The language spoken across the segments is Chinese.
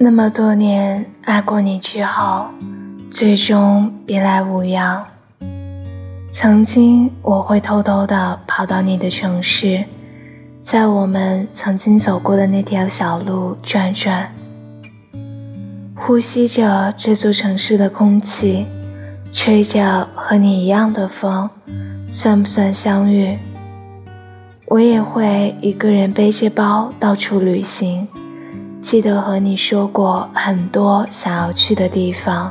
那么多年爱过你之后，最终别来无恙。曾经我会偷偷的跑到你的城市，在我们曾经走过的那条小路转转，呼吸着这座城市的空气，吹着和你一样的风，算不算相遇？我也会一个人背着包到处旅行。记得和你说过很多想要去的地方，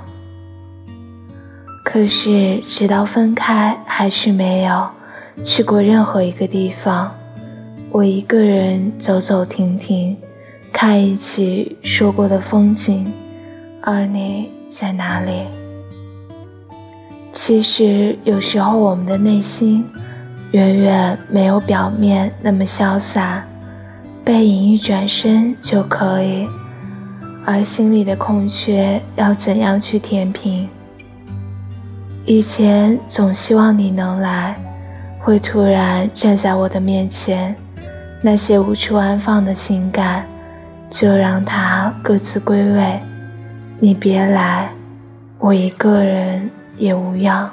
可是直到分开，还是没有去过任何一个地方。我一个人走走停停，看一起说过的风景，而你在哪里？其实有时候我们的内心，远远没有表面那么潇洒。背影一转身就可以，而心里的空缺要怎样去填平？以前总希望你能来，会突然站在我的面前，那些无处安放的情感，就让它各自归位。你别来，我一个人也无恙。